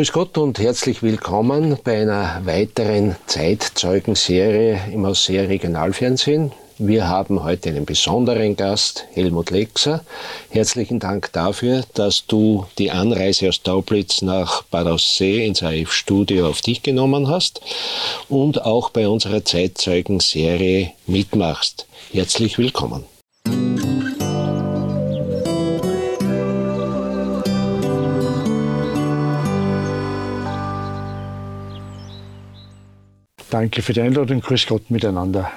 Grüß Gott und herzlich willkommen bei einer weiteren Zeitzeugenserie im Aussee Regionalfernsehen. Wir haben heute einen besonderen Gast, Helmut Lexer. Herzlichen Dank dafür, dass du die Anreise aus Taublitz nach Bad Aussee ins AF-Studio auf dich genommen hast und auch bei unserer Zeitzeugenserie mitmachst. Herzlich willkommen. Danke für die Einladung. Grüß Gott miteinander.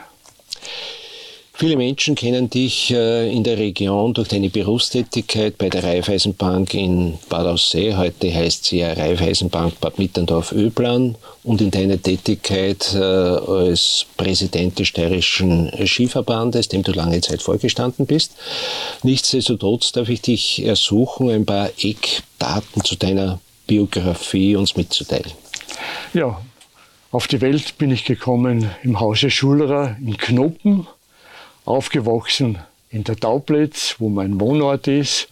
Viele Menschen kennen dich äh, in der Region durch deine Berufstätigkeit bei der Raiffeisenbank in Bad Aussee. Heute heißt sie ja Raiffeisenbank Bad Mitterndorf-Öblan und in deiner Tätigkeit äh, als Präsident des Steirischen Skiverbandes, dem du lange Zeit vorgestanden bist. Nichtsdestotrotz darf ich dich ersuchen, ein paar Eckdaten zu deiner Biografie uns mitzuteilen. Ja, auf die Welt bin ich gekommen im Hause Schulerer in Knopen aufgewachsen in der Taublitz, wo mein Wohnort ist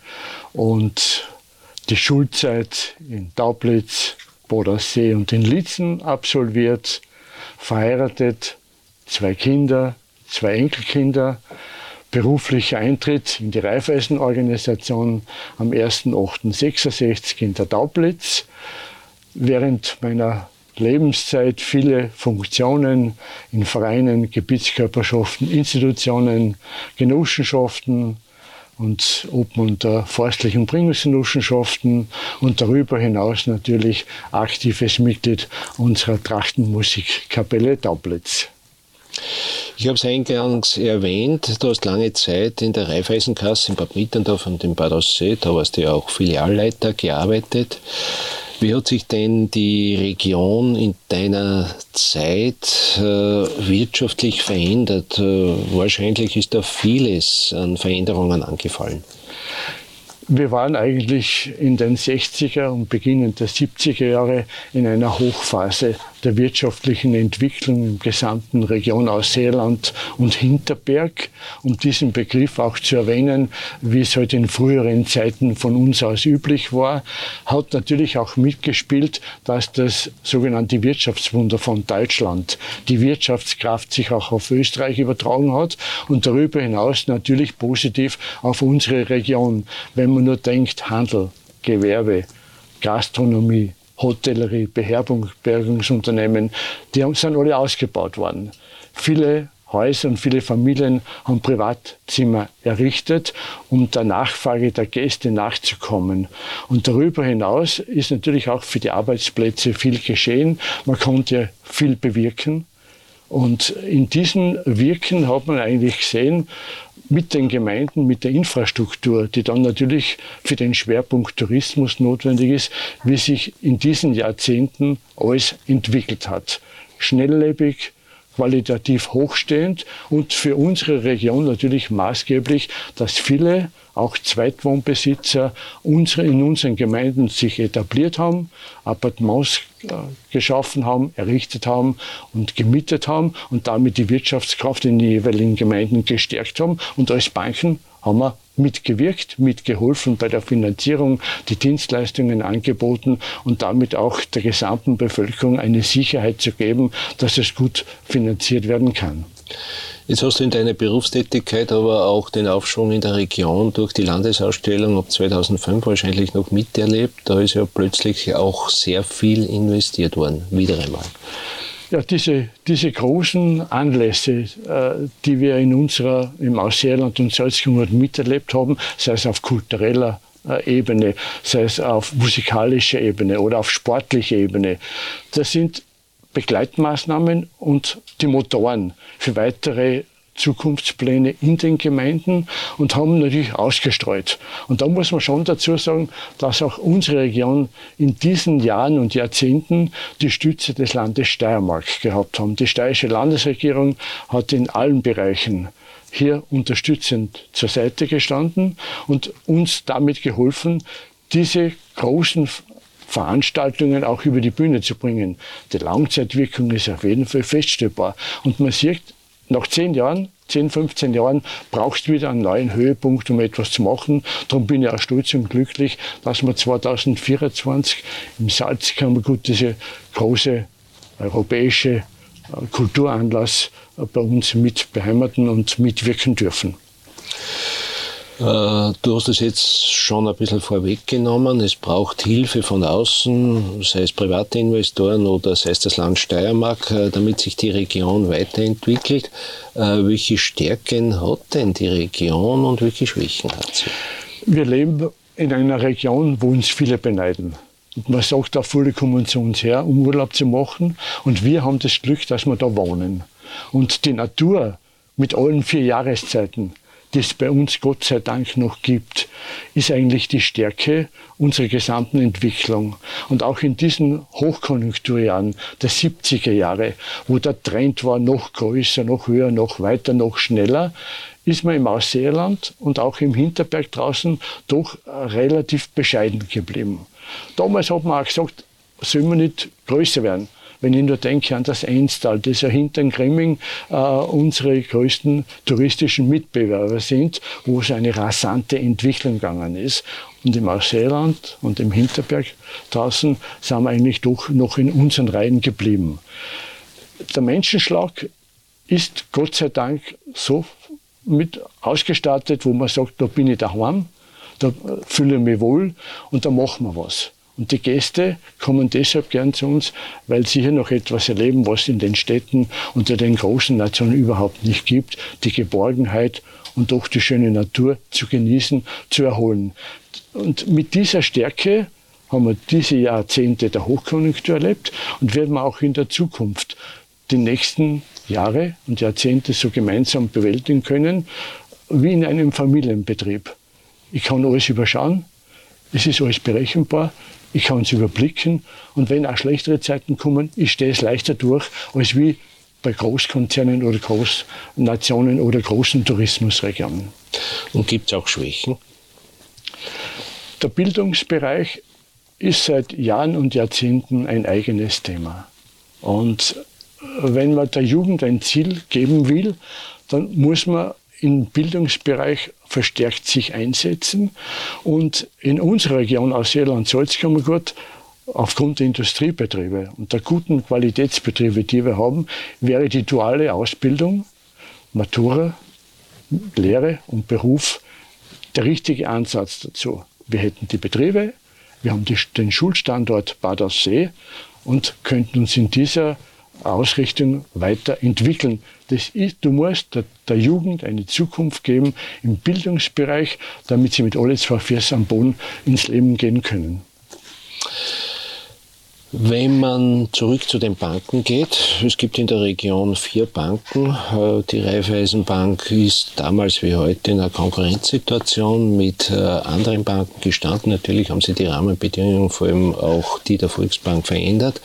und die Schulzeit in Taublitz, Bodensee und in Litzen absolviert, verheiratet, zwei Kinder, zwei Enkelkinder, beruflicher Eintritt in die Raiffeisenorganisation am 1.8.66 in der Taublitz. Während meiner Lebenszeit viele Funktionen in Vereinen, Gebietskörperschaften, Institutionen, Genossenschaften und Obmann der forstlichen Bringungsgenossenschaften und darüber hinaus natürlich aktives Mitglied unserer Trachtenmusikkapelle Taublitz. Ich habe es eingangs erwähnt, du hast lange Zeit in der Raiffeisenkasse in Bad Mitterndorf und in Bad Aussee, da warst du ja auch Filialleiter, gearbeitet. Wie hat sich denn die Region in deiner Zeit äh, wirtschaftlich verändert? Äh, wahrscheinlich ist da vieles an Veränderungen angefallen. Wir waren eigentlich in den 60er und Beginn der 70er Jahre in einer Hochphase der wirtschaftlichen Entwicklung im gesamten Region Ausseeland und Hinterberg. Um diesen Begriff auch zu erwähnen, wie es halt in früheren Zeiten von uns aus üblich war, hat natürlich auch mitgespielt, dass das sogenannte Wirtschaftswunder von Deutschland, die Wirtschaftskraft sich auch auf Österreich übertragen hat und darüber hinaus natürlich positiv auf unsere Region. Wenn man nur denkt, Handel, Gewerbe, Gastronomie, Hotellerie, Beherbergungsunternehmen, die sind alle ausgebaut worden. Viele Häuser und viele Familien haben Privatzimmer errichtet, um der Nachfrage der Gäste nachzukommen. Und darüber hinaus ist natürlich auch für die Arbeitsplätze viel geschehen. Man konnte viel bewirken. Und in diesem Wirken hat man eigentlich gesehen, mit den Gemeinden, mit der Infrastruktur, die dann natürlich für den Schwerpunkt Tourismus notwendig ist, wie sich in diesen Jahrzehnten alles entwickelt hat. Schnelllebig, qualitativ hochstehend und für unsere Region natürlich maßgeblich, dass viele auch Zweitwohnbesitzer unsere, in unseren Gemeinden sich etabliert haben, Appartements äh, geschaffen haben, errichtet haben und gemietet haben und damit die Wirtschaftskraft in den jeweiligen Gemeinden gestärkt haben. Und als Banken haben wir mitgewirkt, mitgeholfen bei der Finanzierung, die Dienstleistungen angeboten und damit auch der gesamten Bevölkerung eine Sicherheit zu geben, dass es gut finanziert werden kann. Jetzt hast du in deiner Berufstätigkeit aber auch den Aufschwung in der Region durch die Landesausstellung ab 2005 wahrscheinlich noch miterlebt. Da ist ja plötzlich auch sehr viel investiert worden, wieder einmal. Ja, diese, diese großen Anlässe, äh, die wir in unserer, im Ausseerland und Salzkammer miterlebt haben, sei es auf kultureller äh, Ebene, sei es auf musikalischer Ebene oder auf sportlicher Ebene, das sind Begleitmaßnahmen und die Motoren für weitere Zukunftspläne in den Gemeinden und haben natürlich ausgestreut. Und da muss man schon dazu sagen, dass auch unsere Region in diesen Jahren und Jahrzehnten die Stütze des Landes Steiermark gehabt haben. Die steirische Landesregierung hat in allen Bereichen hier unterstützend zur Seite gestanden und uns damit geholfen, diese großen Veranstaltungen auch über die Bühne zu bringen. Die Langzeitwirkung ist auf jeden Fall feststellbar. Und man sieht nach zehn Jahren 10, 15 Jahren brauchst du wieder einen neuen Höhepunkt, um etwas zu machen. Darum bin ich auch stolz und glücklich, dass wir 2024 im Salzkammergut diese große europäische äh, Kulturanlass äh, bei uns mit beheimaten und mitwirken dürfen. Äh, du hast es jetzt schon ein bisschen vorweggenommen. Es braucht Hilfe von außen, sei es private Investoren oder sei es das Land Steiermark, äh, damit sich die Region weiterentwickelt. Äh, welche Stärken hat denn die Region und welche Schwächen hat sie? Wir leben in einer Region, wo uns viele beneiden. Man sagt auch, viele kommen zu uns her, um Urlaub zu machen. Und wir haben das Glück, dass wir da wohnen. Und die Natur mit allen vier Jahreszeiten, es bei uns Gott sei Dank noch gibt, ist eigentlich die Stärke unserer gesamten Entwicklung. Und auch in diesen Hochkonjunkturjahren der 70er Jahre, wo der Trend war noch größer, noch höher, noch weiter, noch schneller, ist man im Ausseerland und auch im Hinterberg draußen doch relativ bescheiden geblieben. Damals hat man auch gesagt, soll man nicht größer werden. Wenn ich nur denke an das Einstal, das ja hinter Grimming äh, unsere größten touristischen Mitbewerber sind, wo es eine rasante Entwicklung gegangen ist. Und im Ausseeland und im Hinterberg draußen sind wir eigentlich doch noch in unseren Reihen geblieben. Der Menschenschlag ist Gott sei Dank so mit ausgestattet, wo man sagt, da bin ich daheim, da fühle ich mich wohl und da machen wir was. Und die Gäste kommen deshalb gern zu uns, weil sie hier noch etwas erleben, was in den Städten unter den großen Nationen überhaupt nicht gibt. Die Geborgenheit und doch die schöne Natur zu genießen, zu erholen. Und mit dieser Stärke haben wir diese Jahrzehnte der Hochkonjunktur erlebt und werden wir auch in der Zukunft die nächsten Jahre und Jahrzehnte so gemeinsam bewältigen können, wie in einem Familienbetrieb. Ich kann alles überschauen, es ist alles berechenbar, ich kann es überblicken und wenn auch schlechtere Zeiten kommen, ich stehe es leichter durch, als wie bei Großkonzernen oder Großnationen oder großen Tourismusregionen. Und gibt es auch Schwächen? Der Bildungsbereich ist seit Jahren und Jahrzehnten ein eigenes Thema. Und wenn man der Jugend ein Ziel geben will, dann muss man im Bildungsbereich verstärkt sich einsetzen. Und in unserer Region aus Irland-Salzkammergut aufgrund der Industriebetriebe und der guten Qualitätsbetriebe, die wir haben, wäre die duale Ausbildung, Matura, Lehre und Beruf der richtige Ansatz dazu. Wir hätten die Betriebe, wir haben die, den Schulstandort Bad Aussee und könnten uns in dieser Ausrichtung weiterentwickeln. Das ist, du musst der, der, Jugend eine Zukunft geben im Bildungsbereich, damit sie mit alle zwei Füßen am Boden ins Leben gehen können. Wenn man zurück zu den Banken geht, es gibt in der Region vier Banken. Äh, die Raiffeisenbank ist damals wie heute in einer Konkurrenzsituation mit äh, anderen Banken gestanden. Natürlich haben sie die Rahmenbedingungen, vor allem auch die der Volksbank, verändert.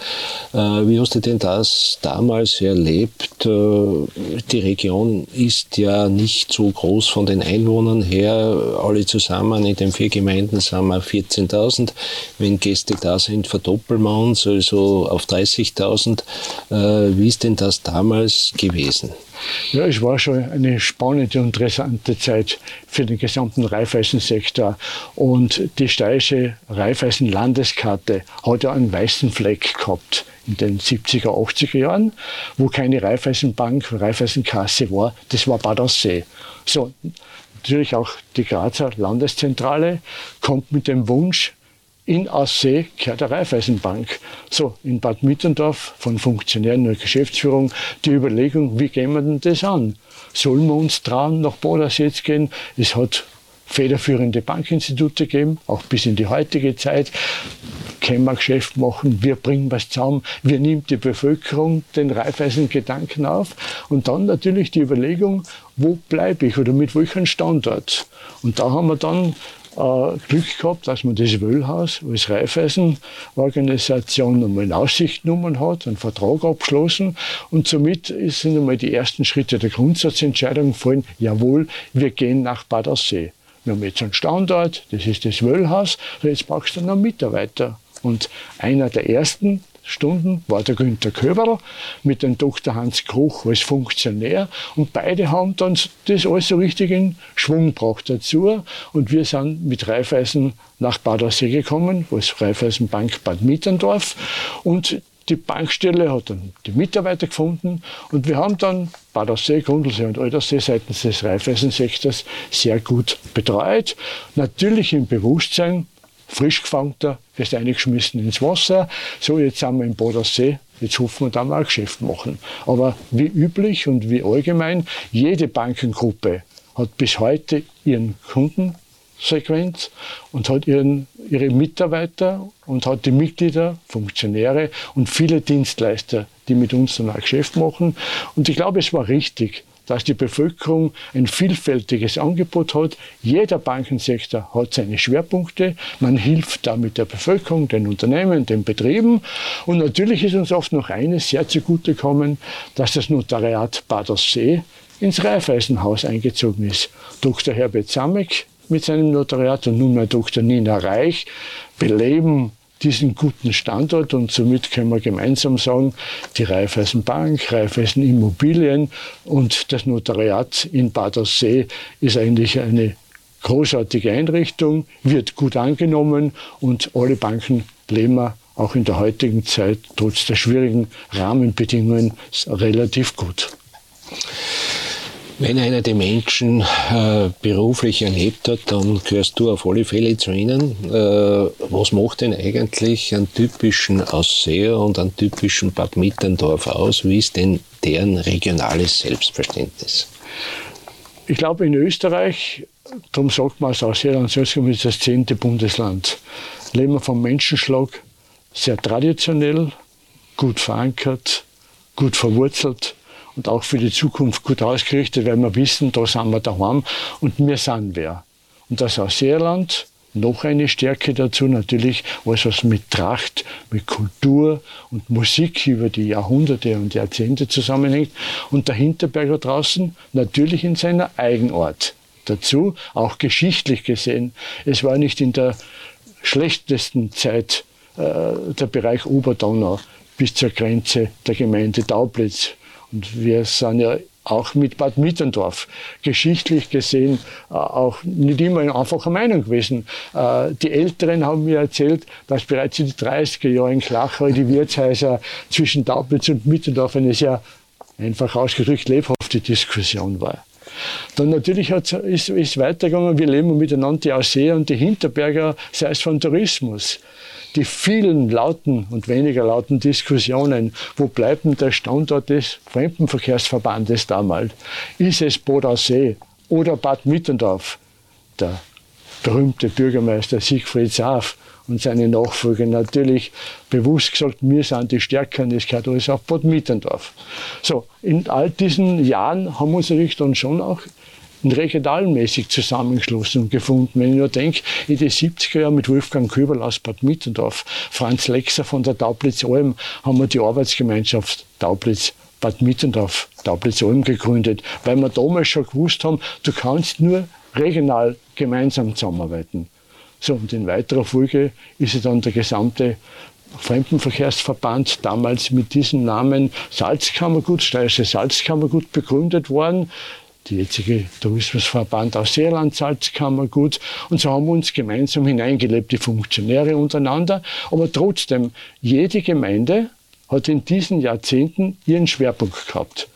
Äh, wie hast du denn das damals erlebt? Die Region ist ja nicht so groß von den Einwohnern her. Alle zusammen in den vier Gemeinden sind wir 14.000. Wenn Gäste da sind, verdoppeln wir uns also auf 30.000. Äh, wie ist denn das damals gewesen? Ja, es war schon eine spannende und interessante Zeit für den gesamten Raiffeisensektor. Und die steirische Raiffeisen-Landeskarte hat ja einen weißen Fleck gehabt in den 70er, 80er Jahren, wo keine Raiffeisenbank, Raiffeisenkasse war. Das war Bad Aussee. So, natürlich auch die Grazer Landeszentrale kommt mit dem Wunsch, in Aussee gehört der Raiffeisenbank. So, in Bad Mitterndorf von Funktionären der Geschäftsführung die Überlegung, wie gehen wir denn das an? Sollen wir uns trauen, nach Bodensee zu gehen? Es hat federführende Bankinstitute gegeben, auch bis in die heutige Zeit. Können wir Geschäft machen, wir bringen was zusammen, wir nimmt die Bevölkerung den Raiffeisen-Gedanken auf und dann natürlich die Überlegung, wo bleibe ich oder mit welchem Standort. Und da haben wir dann äh, Glück gehabt, dass man das Wöhlhaus als Raiffeisen-Organisation einmal in Aussicht genommen hat, einen Vertrag abgeschlossen und somit sind einmal die ersten Schritte der Grundsatzentscheidung gefallen, jawohl, wir gehen nach Bad. Wir haben jetzt einen Standort, das ist das Wöhlhaus, jetzt brauchst du noch Mitarbeiter. Und einer der ersten, Stunden war der Günter Köberl mit dem Dr. Hans Kruch als Funktionär und beide haben dann das alles so richtig in Schwung gebracht dazu und wir sind mit Raiffeisen nach Bad Aussee gekommen, als Raiffeisenbank Bad Mitterndorf und die Bankstelle hat dann die Mitarbeiter gefunden und wir haben dann Bad Aussee, Grundlsee und Aldersee seitens des Raiffeisensektors sehr gut betreut. Natürlich im Bewusstsein, frisch gefangter, wirst eingeschmissen ins Wasser. So, jetzt sind wir im Bodensee, jetzt hoffen wir, da mal ein Geschäft machen. Aber wie üblich und wie allgemein, jede Bankengruppe hat bis heute ihren Kundensequenz und hat ihren, ihre Mitarbeiter und hat die Mitglieder, Funktionäre und viele Dienstleister, die mit uns dann auch Geschäft machen. Und ich glaube, es war richtig, dass die Bevölkerung ein vielfältiges Angebot hat. Jeder Bankensektor hat seine Schwerpunkte. Man hilft damit der Bevölkerung, den Unternehmen, den Betrieben. Und natürlich ist uns oft noch eines sehr zugutekommen, dass das Notariat Badersee ins Raiffeisenhaus eingezogen ist. Dr. Herbert Samek mit seinem Notariat und nunmehr Dr. Nina Reich beleben diesen guten Standort und somit können wir gemeinsam sagen, die Raiffeisen Bank, Raiffeisen Immobilien und das Notariat in Bad Aussee ist eigentlich eine großartige Einrichtung, wird gut angenommen und alle Banken leben wir auch in der heutigen Zeit trotz der schwierigen Rahmenbedingungen relativ gut. Wenn einer die Menschen äh, beruflich erlebt hat, dann gehörst du auf alle Fälle zu ihnen. Äh, was macht denn eigentlich einen typischen Ausseher und einen typischen Bad Mitterndorf aus? Wie ist denn deren regionales Selbstverständnis? Ich glaube, in Österreich, darum sagt man als Ausseher, ist das zehnte Bundesland. Leben wir vom Menschenschlag sehr traditionell, gut verankert, gut verwurzelt und auch für die Zukunft gut ausgerichtet, weil wir wissen, da sind wir daheim und wir sind wer. Und das aus Seerland, noch eine Stärke dazu natürlich, alles was mit Tracht, mit Kultur und Musik über die Jahrhunderte und Jahrzehnte zusammenhängt. Und der Hinterberger draußen natürlich in seiner Eigenart. Dazu auch geschichtlich gesehen. Es war nicht in der schlechtesten Zeit äh, der Bereich Oberdonau bis zur Grenze der Gemeinde Daublitz und wir sind ja auch mit Bad Mitterndorf geschichtlich gesehen äh, auch nicht immer eine einfache Meinung gewesen. Äh, die Älteren haben mir erzählt, dass bereits in den 30er Jahren in Klachau die Wirtshäuser zwischen Daublitz und Mitterndorf eine sehr einfach ausgedrückt lebhafte Diskussion war. Dann natürlich ist, ist weitergegangen, wir leben miteinander die Aussee und die Hinterberger, sei es von Tourismus die vielen lauten und weniger lauten Diskussionen, wo bleibt denn der Standort des Fremdenverkehrsverbandes damals? Ist es Bodensee oder Bad Mittendorf? Der berühmte Bürgermeister Siegfried Saaf und seine Nachfolger natürlich bewusst gesagt, wir sind die Stärkeren, das gehört alles auf Bad Mittendorf. So, in all diesen Jahren haben wir uns natürlich dann schon auch regionalmäßig zusammengeschlossen und gefunden. Wenn ich nur denke, in den 70er Jahren mit Wolfgang Köberl aus Bad Mittendorf, Franz Lexer von der Taublitz-Alm, haben wir die Arbeitsgemeinschaft Taublitz Bad Mittendorf, Taublitz-Alm gegründet, weil wir damals schon gewusst haben, du kannst nur regional gemeinsam zusammenarbeiten. So, und in weiterer Folge ist ja dann der gesamte Fremdenverkehrsverband damals mit diesem Namen Salzkammergut, Steirische Salzkammergut begründet worden die jetzige Tourismusverband aus Seerland, Salzkammergut. Und so haben wir uns gemeinsam hineingelebt, die Funktionäre untereinander. Aber trotzdem, jede Gemeinde hat in diesen Jahrzehnten ihren Schwerpunkt gehabt.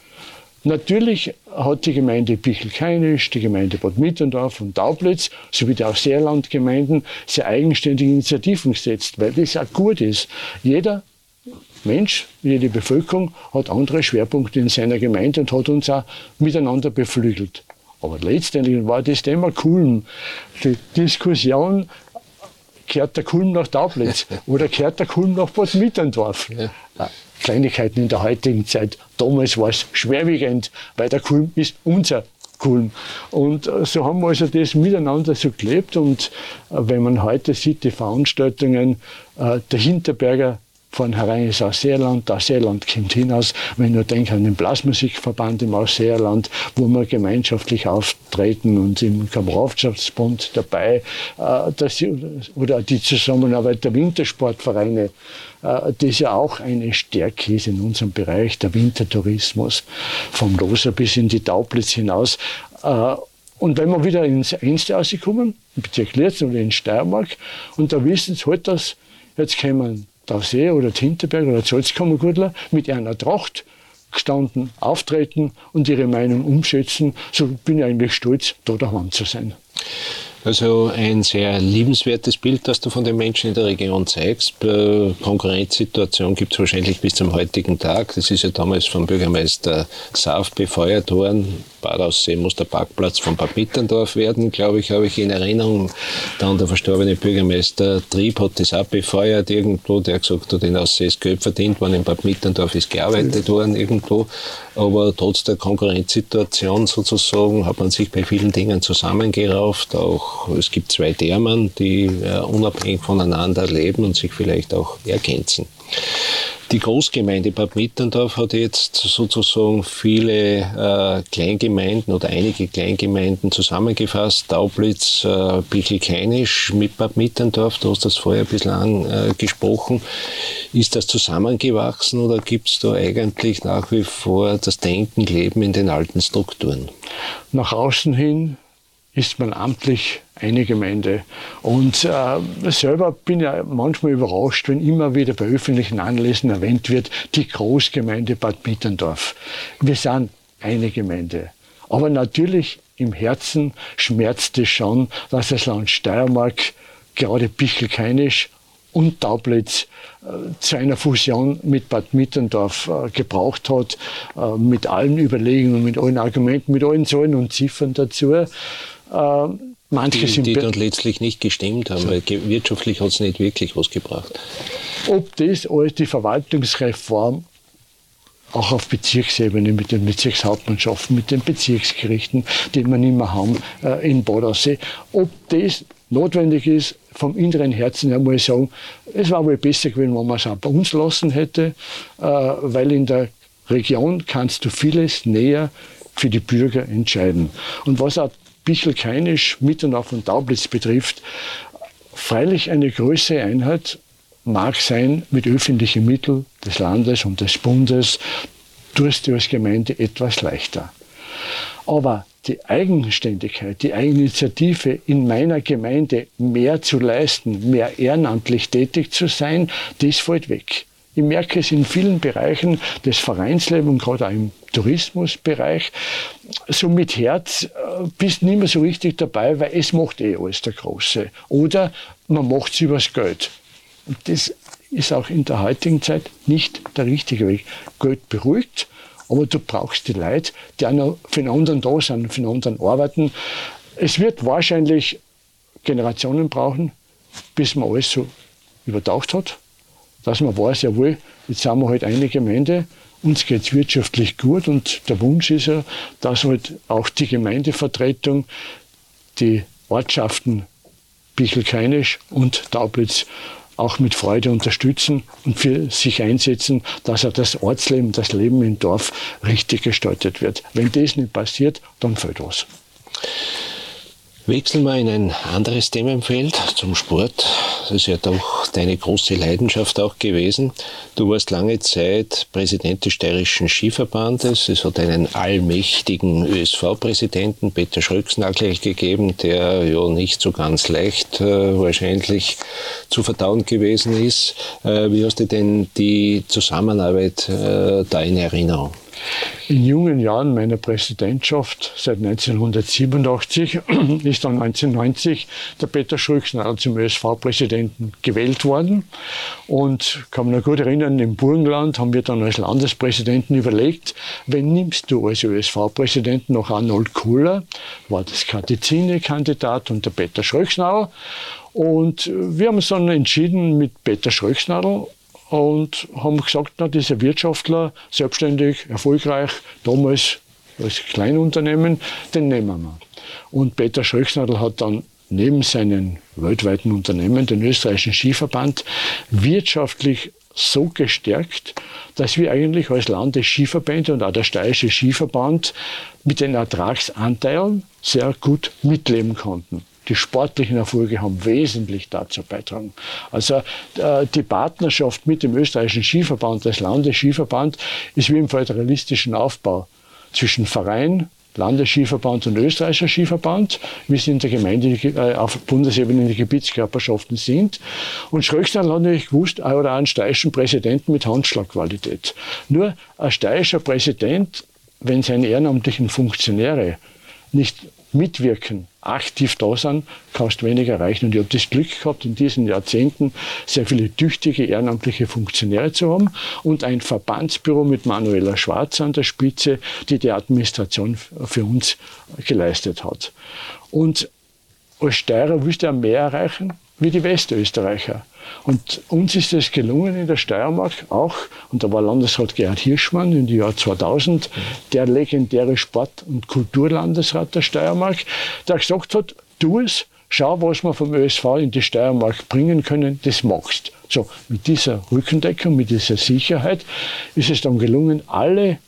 Natürlich hat die Gemeinde Bichelkeinisch, die Gemeinde Bad Mittendorf und Daublitz sowie die auch Seerlandgemeinden sehr eigenständige Initiativen gesetzt, weil das auch gut ist. Jeder Mensch, jede Bevölkerung hat andere Schwerpunkte in seiner Gemeinde und hat uns auch miteinander beflügelt. Aber letztendlich war das Thema Kulm. Die Diskussion, kehrt der Kulm nach Daublitz oder kehrt der Kulm nach Bad Mitterndorf? Ja. Kleinigkeiten in der heutigen Zeit. Damals war es schwerwiegend, weil der Kulm ist unser Kulm. Und äh, so haben wir also das miteinander so gelebt. Und äh, wenn man heute sieht, die Veranstaltungen, äh, der Hinterberger vornherein ist Ausseerland, Ausseerland kommt hinaus, wenn ich nur denke an den Blasmusikverband im Ausseerland, wo wir gemeinschaftlich auftreten und im Kameradschaftsbund dabei, äh, das, oder die Zusammenarbeit der Wintersportvereine, äh, das ja auch eine Stärke ist in unserem Bereich, der Wintertourismus, vom Loser bis in die Taublitz hinaus. Äh, und wenn wir wieder ins Einste rauskommen, im Bezirk Lierzen oder in Steiermark, und da wissen sie halt, dass jetzt kommen der See oder Hinterberg oder Salzkammergurtler mit einer Tracht gestanden, auftreten und ihre Meinung umsetzen, so bin ich eigentlich stolz, da daheim zu sein. Also ein sehr liebenswertes Bild, das du von den Menschen in der Region zeigst. Konkurrenzsituation gibt es wahrscheinlich bis zum heutigen Tag. Das ist ja damals vom Bürgermeister Saaf befeuert worden. Bad Aussee muss der Parkplatz von Bad Mitterndorf werden, glaube ich, habe ich in Erinnerung. Dann der verstorbene Bürgermeister Trieb hat das auch befeuert irgendwo, der gesagt hat, in Aussee ist Geld verdient worden, in Bad Mitterndorf ist gearbeitet worden irgendwo. Aber trotz der Konkurrenzsituation sozusagen hat man sich bei vielen Dingen zusammengerauft. Auch es gibt zwei Därmen, die äh, unabhängig voneinander leben und sich vielleicht auch ergänzen. Die Großgemeinde Bad Mitterndorf hat jetzt sozusagen viele äh, Kleingemeinden oder einige Kleingemeinden zusammengefasst. Taublitz, äh, Bichelkeinisch mit Bad Mitterndorf, du hast das vorher ein bisschen angesprochen. Ist das zusammengewachsen oder gibt es da eigentlich nach wie vor das Denken, Leben in den alten Strukturen? Nach außen hin ist man amtlich eine Gemeinde. Und äh, selber bin ich manchmal überrascht, wenn immer wieder bei öffentlichen Anlässen erwähnt wird, die Großgemeinde Bad Mitterndorf. Wir sind eine Gemeinde. Aber natürlich im Herzen schmerzt es schon, dass das Land Steiermark gerade Bichelkeinisch und Taublitz äh, zu einer Fusion mit Bad Mitterndorf äh, gebraucht hat, äh, mit allen Überlegungen, mit allen Argumenten, mit allen Zahlen und Ziffern dazu. Äh, manche die, sind die dann letztlich nicht gestimmt haben, weil wirtschaftlich hat es nicht wirklich was gebracht. Ob das alles die Verwaltungsreform auch auf Bezirksebene mit den Bezirkshauptmannschaften, mit den Bezirksgerichten, die wir nicht mehr haben äh, in Bodensee, ob das notwendig ist, vom inneren Herzen her muss ich sagen, es war wohl besser gewesen, wenn man es auch bei uns lassen hätte, äh, weil in der Region kannst du vieles näher für die Bürger entscheiden. Und was auch Bichelkeinisch, Mitternauf und Taublitz betrifft, freilich eine größere Einheit mag sein mit öffentlichen Mitteln des Landes und des Bundes, tust du als Gemeinde etwas leichter. Aber die Eigenständigkeit, die Eigeninitiative in meiner Gemeinde mehr zu leisten, mehr ehrenamtlich tätig zu sein, das fällt weg. Ich merke es in vielen Bereichen des Vereinslebens gerade auch im Tourismusbereich. So mit Herz äh, bist nicht mehr so richtig dabei, weil es macht eh alles der Große. Oder man macht es übers Geld. Und das ist auch in der heutigen Zeit nicht der richtige Weg. Geld beruhigt, aber du brauchst die Leute, die auch noch für den anderen da sind, für den anderen arbeiten. Es wird wahrscheinlich Generationen brauchen, bis man alles so übertaucht hat dass man weiß, jawohl, jetzt sind wir halt eine Gemeinde, uns geht es wirtschaftlich gut und der Wunsch ist ja, dass halt auch die Gemeindevertretung die Ortschaften Bichelkeinisch und Taublitz auch mit Freude unterstützen und für sich einsetzen, dass er das Ortsleben, das Leben im Dorf richtig gestaltet wird. Wenn das nicht passiert, dann fällt was. Wechseln wir in ein anderes Themenfeld, zum Sport. Das ist ja doch deine große Leidenschaft auch gewesen. Du warst lange Zeit Präsident des Steirischen Skiverbandes. Es hat einen allmächtigen ÖSV-Präsidenten, Peter Schröcksnagel, gegeben, der ja nicht so ganz leicht äh, wahrscheinlich zu verdauen gewesen ist. Äh, wie hast du denn die Zusammenarbeit äh, da in Erinnerung? In jungen Jahren meiner Präsidentschaft, seit 1987, ist dann 1990 der Peter Schröcksnadel zum ÖSV-Präsidenten gewählt worden. Und kann mich noch gut erinnern, im Burgenland haben wir dann als Landespräsidenten überlegt, wen nimmst du als ÖSV-Präsidenten noch Arnold Kohler, war das Katizine-Kandidat und der Peter Schröcksnadel. Und wir haben uns dann entschieden mit Peter Schröcksnadel und haben gesagt, na, dieser Wirtschaftler, selbstständig, erfolgreich, damals als Kleinunternehmen, den nehmen wir. Und Peter Schröcksnadel hat dann neben seinen weltweiten Unternehmen, den österreichischen Skiverband, wirtschaftlich so gestärkt, dass wir eigentlich als Landesskiverbände und auch der Steirische Skiverband mit den Ertragsanteilen sehr gut mitleben konnten. Die sportlichen Erfolge haben wesentlich dazu beitragen. Also äh, die Partnerschaft mit dem österreichischen Skiverband, das Landesskiverband, ist wie im föderalistischen Aufbau zwischen Verein, Landesskiverband und Österreichischer Skiverband, wie sie in der Gemeinde äh, auf Bundesebene in den Gebietskörperschaften sind. Und Schröckstal hat natürlich gewusst, oder einen steirischen Präsidenten mit Handschlagqualität. Nur ein steirischer Präsident, wenn seine ehrenamtlichen Funktionäre nicht mitwirken, aktiv da sind, kannst du weniger erreichen. Und ich habe das Glück gehabt, in diesen Jahrzehnten sehr viele tüchtige ehrenamtliche Funktionäre zu haben und ein Verbandsbüro mit Manuela Schwarz an der Spitze, die die Administration für uns geleistet hat. Und als Steirer willst du ja mehr erreichen wie die Westösterreicher. Und uns ist es gelungen in der Steiermark auch, und da war Landesrat Gerhard Hirschmann im Jahr 2000, der legendäre Sport- und Kulturlandesrat der Steiermark, der gesagt hat, tu es, schau, was wir vom ÖSV in die Steiermark bringen können, das machst. So, mit dieser Rückendeckung, mit dieser Sicherheit ist es dann gelungen, alle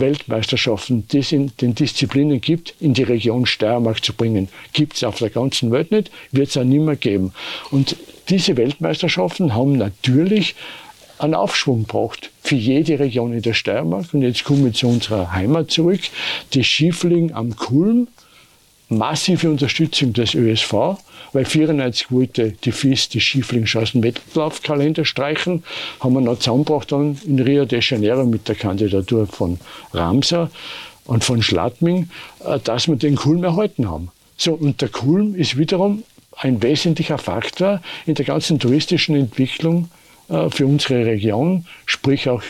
FIS-Weltmeisterschaften, die es in den Disziplinen gibt, in die Region Steiermark zu bringen. Gibt es auf der ganzen Welt nicht, wird es auch nicht mehr geben. Und diese Weltmeisterschaften haben natürlich einen Aufschwung gebracht für jede Region in der Steiermark. Und jetzt kommen wir zu unserer Heimat zurück. Die Skifliegen am Kulm, massive Unterstützung des ÖSV, weil 94 wollte die FIS die Skifliegen aus dem Wettlaufkalender streichen, haben wir noch zusammengebracht dann in Rio de Janeiro mit der Kandidatur von Ramser und von Schladming, äh, dass wir den Kulm erhalten haben. So, und der Kulm ist wiederum ein wesentlicher Faktor in der ganzen touristischen Entwicklung äh, für unsere Region, sprich auch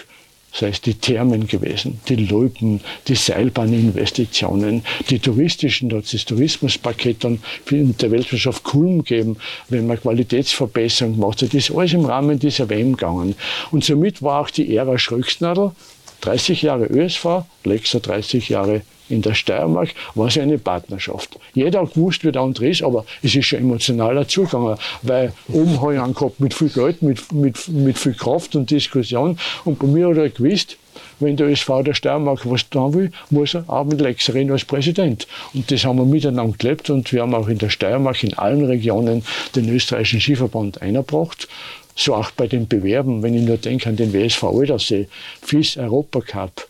sei es die Thermen gewesen, die Loipen, die Seilbahninvestitionen, die touristischen, da hat das Tourismuspaket dann in der Weltwirtschaft Kulm gegeben, wenn man Qualitätsverbesserungen gemacht hat. Das ist alles im Rahmen dieser WM gegangen. Und somit war auch die Ära Schröcksnadel 30 Jahre ÖSV, Lexer 30 Jahre in der Steiermark war es eine Partnerschaft. Jeder hat gewusst, wie der andere ist, aber es ist schon emotionaler zugegangen, weil oben habe ich einen gehabt mit viel Geld, mit, mit, mit viel Kraft und Diskussion. Und bei mir hat er gewusst, wenn der SV der Steiermark was tun will, muss er auch mit Lex reden als Präsident. Und das haben wir miteinander gelebt und wir haben auch in der Steiermark in allen Regionen den österreichischen Skiverband eingebracht. So auch bei den Bewerben, wenn ich nur denke an den WSV Aldersee, FIS Europacup,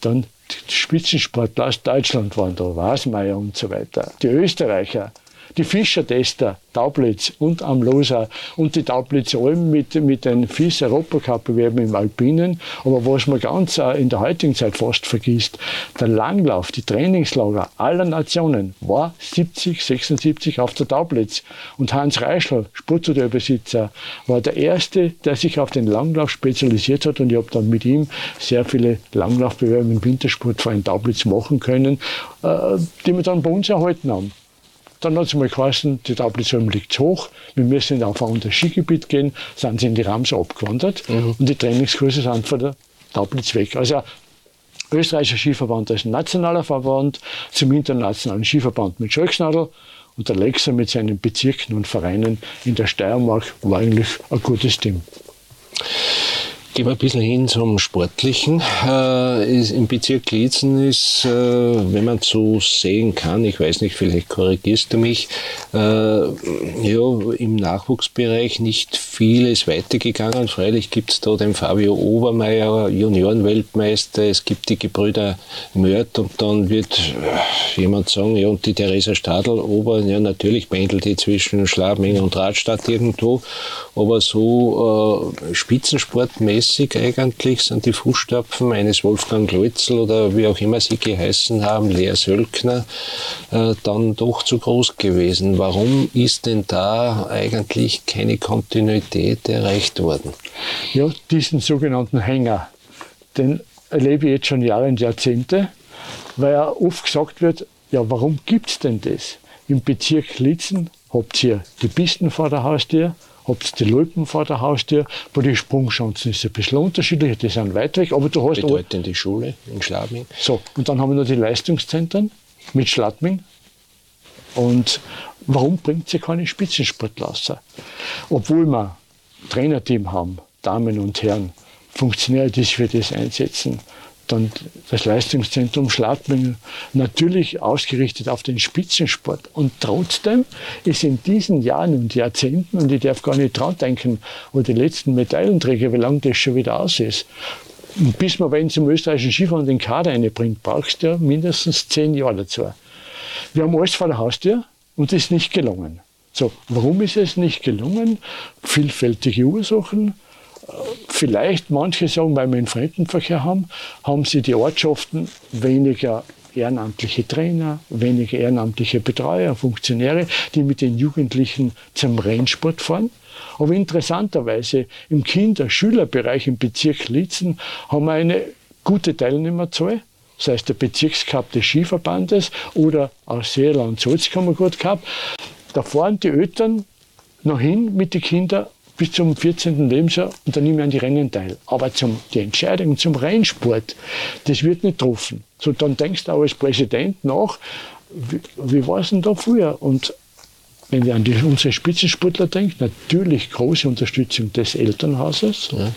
dann Spitzensportler aus Deutschland waren da, Wasmeier und so weiter. Die Österreicher, die Fischertester, Taublitz und Amlosa und die Taublitz Alm mit, mit den FIS Europacup-Bewerben im Alpinen. Aber was man ganz in der heutigen Zeit fast vergisst, der Langlauf, die Trainingslager aller Nationen war 70, 76 auf der Taublitz. Und Hans Reischl, Sporthotelbesitzer, war der Erste, der sich auf den Langlauf spezialisiert hat und ich habe dann mit ihm sehr viele Langlaufbewerbe im Wintersport vor Taublitz machen können, äh, die wir dann bei uns erhalten haben. Dann hat es mal geheißen, die Taublisholm liegt hoch, wir müssen auf ein anderes Skigebiet gehen, sind sie in die Rams abgewandert mhm. und die Trainingskurse sind von der Taublitz weg. Also österreichischer Skiverband als nationaler Verband zum internationalen Skiverband mit Schalksnadel und der Lexer mit seinen Bezirken und Vereinen in der Steiermark war eigentlich ein gutes Team. Gehen wir ein bisschen hin zum Sportlichen. Äh, ist, Im Bezirk Lietzen ist, äh, wenn man so sehen kann, ich weiß nicht, vielleicht korrigierst du mich, äh, ja, im Nachwuchsbereich nicht vieles weitergegangen. Freilich gibt es da den Fabio Obermeier, Juniorenweltmeister, es gibt die Gebrüder Mörth und dann wird äh, jemand sagen, ja, und die Theresa Stadl, Ober, ja, natürlich pendelt die zwischen Schlabming und Radstadt irgendwo, aber so äh, spitzensportmäßig mäßig eigentlich sind die Fußstapfen eines Wolfgang Leutzel oder wie auch immer sie geheißen haben, Lea Sölkner, äh, dann doch zu groß gewesen. Warum ist denn da eigentlich keine Kontinuität erreicht worden? Ja, diesen sogenannten Hänger, den erlebe ich jetzt schon Jahre und Jahrzehnte, weil ja oft gesagt wird, ja, warum gibt es denn das? Im Bezirk Litzen habt ihr die Pisten vor der Haustür, habt die Loipen vor der Haustür, bei den Sprungchancen ist es ein bisschen unterschiedlich, die sind weit weg, aber du hast... Die Schule in Schladming. So, und dann haben wir noch die Leistungszentren mit Schladming. Und warum bringt sie keine Spitzensportler raus? Obwohl wir Trainerteam haben, Damen und Herren, Funktionäre, die sich für das einsetzen, dann das Leistungszentrum Schladming natürlich ausgerichtet auf den Spitzensport. Und trotzdem ist in diesen Jahren und Jahrzehnten, und ich darf gar nicht dran denken, wo die letzten Medaillenträger, wie lange das schon wieder aus ist, und bis man wenn zum österreichischen Skifahren den Kader einbringt, brauchst du ja mindestens zehn Jahre dazu. Wir haben alles vor der Haustür und das ist nicht gelungen. So, warum ist es nicht gelungen? Vielfältige Ursachen vielleicht manche sagen, weil wir einen Fremdenverkehr haben, haben sie die Ortschaften weniger ehrenamtliche Trainer, weniger ehrenamtliche Betreuer, Funktionäre, die mit den Jugendlichen zum Rennsport fahren. Aber interessanterweise im Kinder-Schülerbereich im Bezirk Lietzen haben wir eine gute Teilnehmerzahl. Das heißt, der Bezirkscup des Skiverbandes oder aus Seeland Salzkammer gut gehabt. Da fahren die Eltern noch hin mit den Kindern bis zum 14. Lebensjahr und dann nehme ich an die Rennen teil. Aber zum, die Entscheidung zum Rennsport, das wird nicht getroffen. So, dann denkst du auch als Präsident nach, wie, wie war es denn da früher? Und wenn ich an die, unsere Spitzensportler denke, natürlich große Unterstützung des Elternhauses. Ja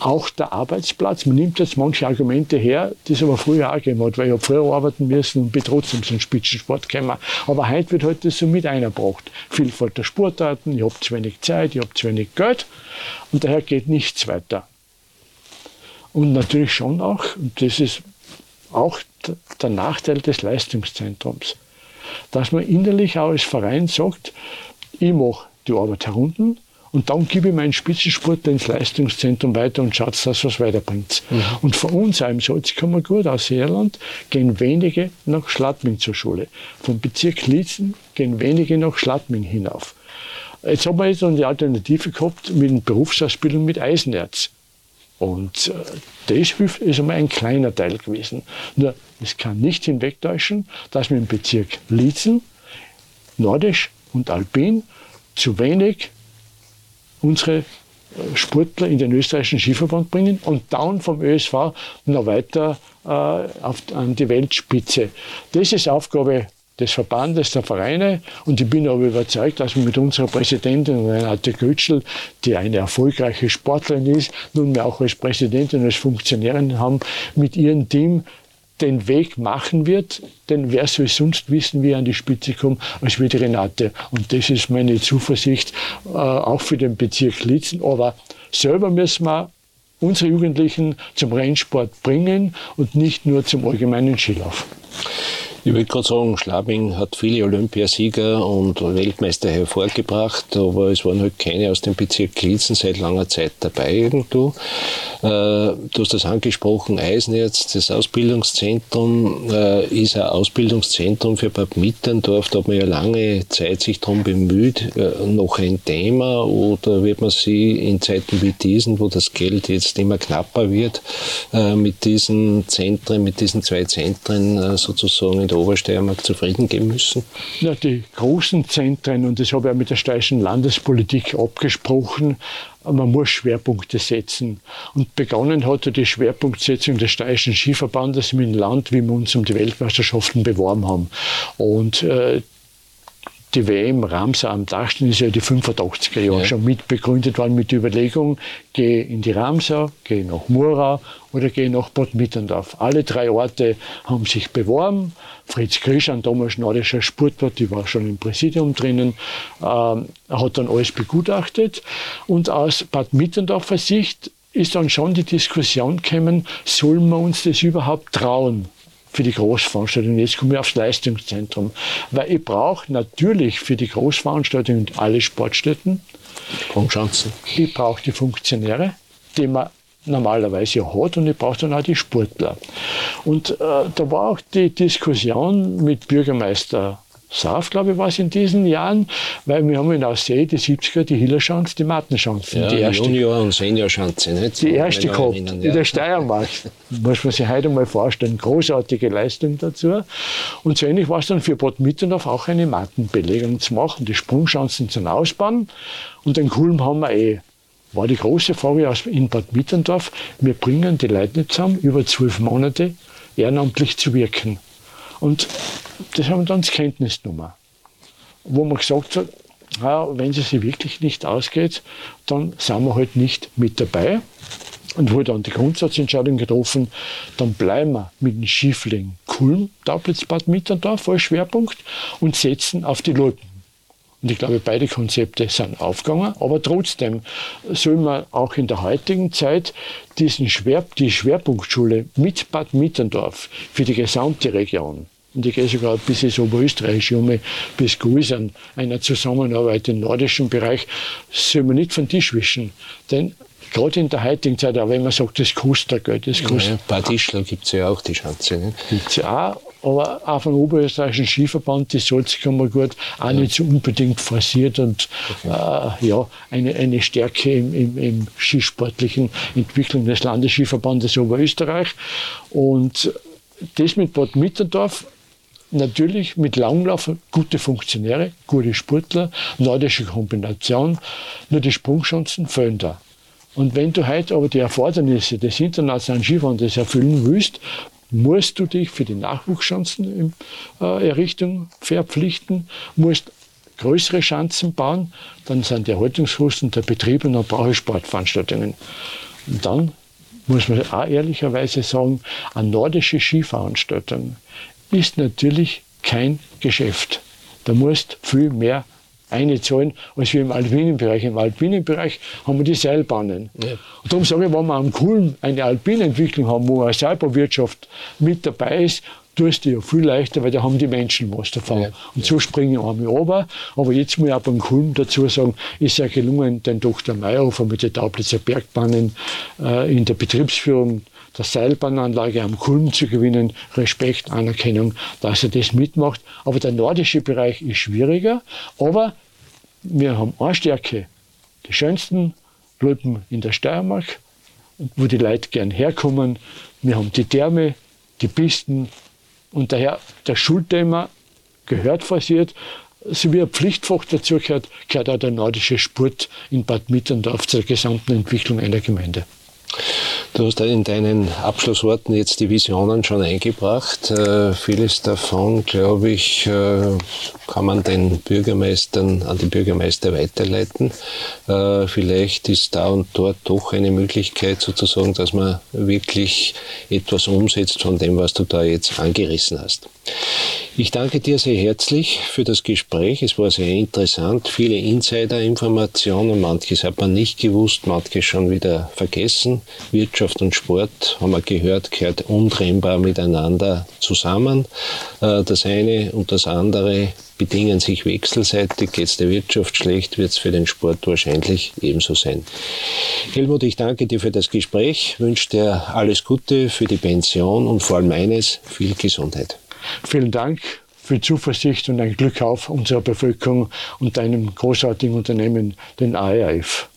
auch der Arbeitsplatz. Man nimmt jetzt manche Argumente her, die es aber früher auch gegeben hat, weil ich habe früher arbeiten müssen und bin trotzdem zum Spitzensport gekommen. Aber heute wird halt das so mit eingebracht. Vielfalt der Sportarten, ich habe zu wenig Zeit, ich habe zu wenig Geld und daher geht nichts weiter. Und natürlich schon auch, und das ist auch der Nachteil des Leistungszentrums, dass man innerlich auch als Verein sagt, ich mache die Arbeit herunten, und dann gebe ich meinen Spitzensportler ins Leistungszentrum weiter und schaut, dass was weiterbringt. Mhm. Und von uns auch im gut aus Irland gehen wenige nach Schladming zur Schule. Vom Bezirk Lietzen gehen wenige nach Schladming hinauf. Jetzt haben wir jetzt dann die Alternative gehabt mit einer Berufsausbildung mit Eisenerz. Und äh, das ist einmal ein kleiner Teil gewesen. Nur, es kann nicht hinwegtäuschen, dass wir im Bezirk Lietzen, Nordisch und Alpin zu wenig unsere äh, Sportler in den österreichischen Skiverband bringen und dann vom ÖSV noch weiter äh, auf, an die Weltspitze. Das ist Aufgabe des Verbandes, der Vereine. Und ich bin aber überzeugt, dass wir mit unserer Präsidentin Renate Götschel, die eine erfolgreiche Sportlerin ist, nunmehr auch als Präsidentin, als Funktionärin haben, mit ihrem Team den Weg machen wird, denn wer soll sonst wissen, wie er an die Spitze kommt, als wie die Renate. Und das ist meine Zuversicht, äh, auch für den Bezirk Lietzen. Aber selber müssen wir unsere Jugendlichen zum Rennsport bringen und nicht nur zum allgemeinen Skilauf. Ich würde gerade sagen, Schlabing hat viele Olympiasieger und Weltmeister hervorgebracht, aber es waren halt keine aus dem Bezirk Klitzen seit langer Zeit dabei irgendwo. Äh, du hast das angesprochen, Eisenerz, das Ausbildungszentrum äh, ist ein Ausbildungszentrum für Bad Mitterndorf. Da hat man ja lange Zeit sich darum bemüht, äh, noch ein Thema oder wird man sie in Zeiten wie diesen, wo das Geld jetzt immer knapper wird, mit diesen Zentren, mit diesen zwei Zentren sozusagen in der Obersteiermark zufrieden geben müssen? Ja, die großen Zentren, und das habe ich auch mit der steirischen Landespolitik abgesprochen, man muss Schwerpunkte setzen. Und begonnen hatte die Schwerpunktsetzung des steirischen Skiverbandes mit dem Land, wie wir uns um die Weltmeisterschaften beworben haben. Und äh, die WM Ramsar am Dachstein ist ja die 85er Jahre ja. schon mit begründet worden mit der Überlegung, geh in die Ramsar, geh nach Murau oder geh nach Bad Mitterndorf. Alle drei Orte haben sich beworben. Fritz Krisch, ein damals nordischer Sportwart, die war schon im Präsidium drinnen, ähm, hat dann alles begutachtet. Und aus Bad Mitterndorfer Sicht ist dann schon die Diskussion gekommen, sollen wir uns das überhaupt trauen? Für die Großveranstaltung. Jetzt komme ich aufs Leistungszentrum. Weil ich brauche natürlich für die Großveranstaltung und alle Sportstätten Sprungschanzen. Ich brauche die Funktionäre, die man normalerweise hat und ich brauche dann auch die Sportler. Und äh, da war auch die Diskussion mit Bürgermeister Saaf, glaube ich, war es in diesen Jahren, weil wir haben in Aussee die 70er, die Hillerschanze, die Mattenschanze. Ja, die erste, Junior- und Seniorschanze, nicht? Die erste gehabt, ja. in der Steiermark. Muss man sich heute mal vorstellen. Großartige Leistung dazu. Und so ähnlich war es dann für Bad Mittendorf auch eine Mattenbelegung zu machen, die Sprungschanzen zum Ausbauen. Und den Kulm haben wir eh war die große Frage in Bad Mitterndorf, wir bringen die Leute nicht zusammen, über zwölf Monate ehrenamtlich zu wirken. Und das haben wir dann Kenntnis genommen. Wo man gesagt hat, ja, wenn es sich wirklich nicht ausgeht, dann sind wir halt nicht mit dabei. Und wurde dann die Grundsatzentscheidung getroffen, dann bleiben wir mit dem Schiefling Kulm, Taublitz, Bad Mitterndorf als Schwerpunkt und setzen auf die Loipen. Und ich glaube, beide Konzepte sind aufgegangen. Aber trotzdem soll man auch in der heutigen Zeit diesen Schwer, die Schwerpunktschule mit Bad Mitterndorf für die gesamte Region und ich gehe sogar bis ins Oberösterreich um, bis Guisern, einer Zusammenarbeit im nordischen Bereich, soll man nicht von Tisch wischen. Denn gerade in der heutigen Zeit, auch wenn man sagt, das kostet Geld, das kostet. Ja, ein paar Tischler gibt es ja auch, die Schanze. Gibt es ja auch, aber auch vom Oberösterreichischen Skiverband, die Salzkammer gut, auch nicht so unbedingt forciert und okay. äh, ja, eine, eine Stärke im, im, im skisportlichen Entwicklung des Landesskiverbandes Oberösterreich. Und das mit Bad Mitterndorf natürlich mit Langlauf gute Funktionäre, gute Sportler, nordische Kombination, nur die Sprungchancen fehlen da. Und wenn du heute aber die Erfordernisse des internationalen Skifahrens erfüllen willst, musst du dich für die Nachwuchschancen in äh, verpflichten, musst größere Schanzen bauen, dann sind die Erhaltungskosten der Betriebe noch brauche Sportveranstaltungen. Und dann muss man auch ehrlicherweise sagen, eine nordische Skiveranstaltung ist natürlich kein Geschäft. Da musst viel mehr einzahlen als wir im alpinen Bereich. Im alpinen Bereich haben wir die Seilbahnen. Ja. Und darum sage ich, wenn wir am Kulm eine alpine Entwicklung haben, wo eine Seilbahnwirtschaft mit dabei ist, tust du ja viel leichter, weil da haben die Menschen was davon. Ja. Und so springen wir runter. Aber jetzt muss ich auch beim Kulm dazu sagen, ist ja gelungen, den Dr. Meyerhofer mit den Taublitzer Bergbahnen äh, in der Betriebsführung der Seilbahnanlage am Kulm zu gewinnen. Respekt, Anerkennung, dass er das mitmacht. Aber der nordische Bereich ist schwieriger. Aber wir haben eine Stärke. Die schönsten Loipen in der Steiermark, wo die Leute gern herkommen. Wir haben die Therme, die Pisten und daher der Schulthema gehört forciert. So wie ein Pflichtfach dazu gehört, gehört auch der nordische Sport in Bad Mitterndorf zur gesamten Entwicklung einer Gemeinde. Du hast in deinen Abschlussworten jetzt die Visionen schon eingebracht. Äh, vieles davon, glaube ich, äh, kann man den Bürgermeistern, an die Bürgermeister weiterleiten. Äh, vielleicht ist da und dort doch eine Möglichkeit sozusagen, dass man wirklich etwas umsetzt von dem, was du da jetzt angerissen hast. Ich danke dir sehr herzlich für das Gespräch. Es war sehr interessant. Viele Insider-Informationen. Manches hat man nicht gewusst, manches schon wieder vergessen. Wirtschaft und Sport, haben wir gehört, gehört untrennbar miteinander zusammen. Äh, das eine und das andere bedingen sich wechselseitig. Geht es der Wirtschaft schlecht, wird es für den Sport wahrscheinlich ebenso sein. Helmut, ich danke dir für das Gespräch, wünsche dir alles Gute für die Pension und vor allem eines, viel Gesundheit. Vielen Dank für Zuversicht und ein Glück auf unserer Bevölkerung und deinem großartigen Unternehmen, den ARF.